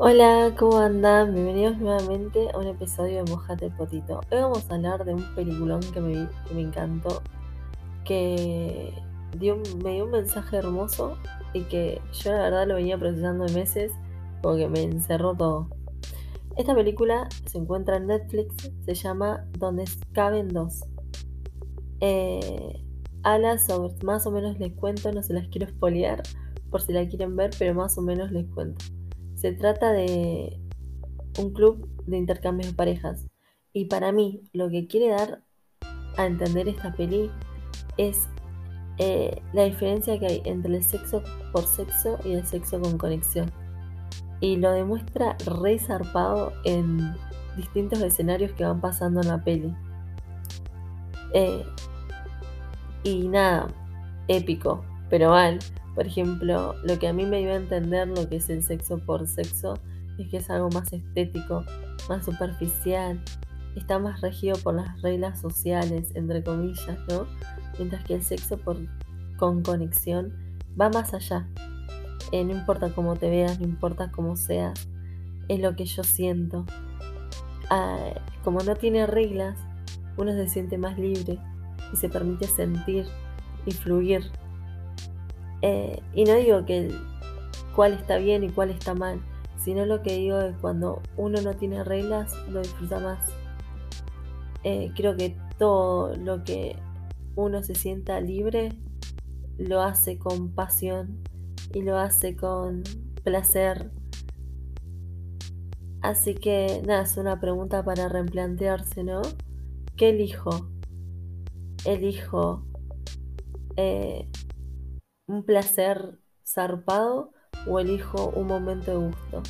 Hola, ¿cómo andan? Bienvenidos nuevamente a un episodio de Mojate Potito. Hoy vamos a hablar de un peliculón que me que me encantó, que dio, me dio un mensaje hermoso y que yo la verdad lo venía procesando de meses porque me encerró todo. Esta película se encuentra en Netflix, se llama Donde caben dos. Eh, habla sobre, más o menos les cuento, no se las quiero espolear por si la quieren ver, pero más o menos les cuento. Se trata de un club de intercambios de parejas. Y para mí, lo que quiere dar a entender esta peli es eh, la diferencia que hay entre el sexo por sexo y el sexo con conexión. Y lo demuestra re zarpado en distintos escenarios que van pasando en la peli. Eh, y nada, épico, pero mal. Por ejemplo, lo que a mí me dio a entender lo que es el sexo por sexo es que es algo más estético, más superficial, está más regido por las reglas sociales, entre comillas, ¿no? Mientras que el sexo por, con conexión va más allá. Eh, no importa cómo te veas, no importa cómo seas, es lo que yo siento. Ah, como no tiene reglas, uno se siente más libre y se permite sentir y fluir eh, y no digo que cuál está bien y cuál está mal, sino lo que digo es cuando uno no tiene reglas, lo disfruta más. Eh, creo que todo lo que uno se sienta libre, lo hace con pasión y lo hace con placer. Así que nada, es una pregunta para replantearse, ¿no? ¿Qué elijo? Elijo eh, un placer zarpado o elijo un momento de gusto?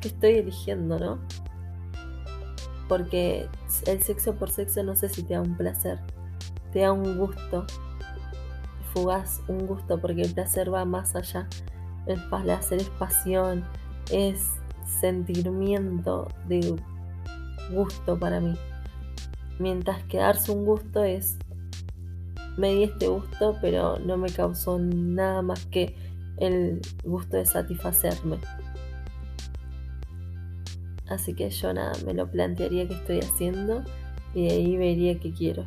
¿Qué estoy eligiendo, no? Porque el sexo por sexo no sé si te da un placer, te da un gusto fugaz, un gusto, porque el placer va más allá. El placer es pasión, es sentimiento de gusto para mí. Mientras que darse un gusto es me di este gusto, pero no me causó nada más que el gusto de satisfacerme. Así que yo nada, me lo plantearía que estoy haciendo y de ahí vería qué quiero.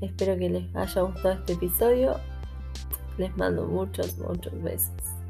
Espero que les haya gustado este episodio. Les mando muchos, muchos besos.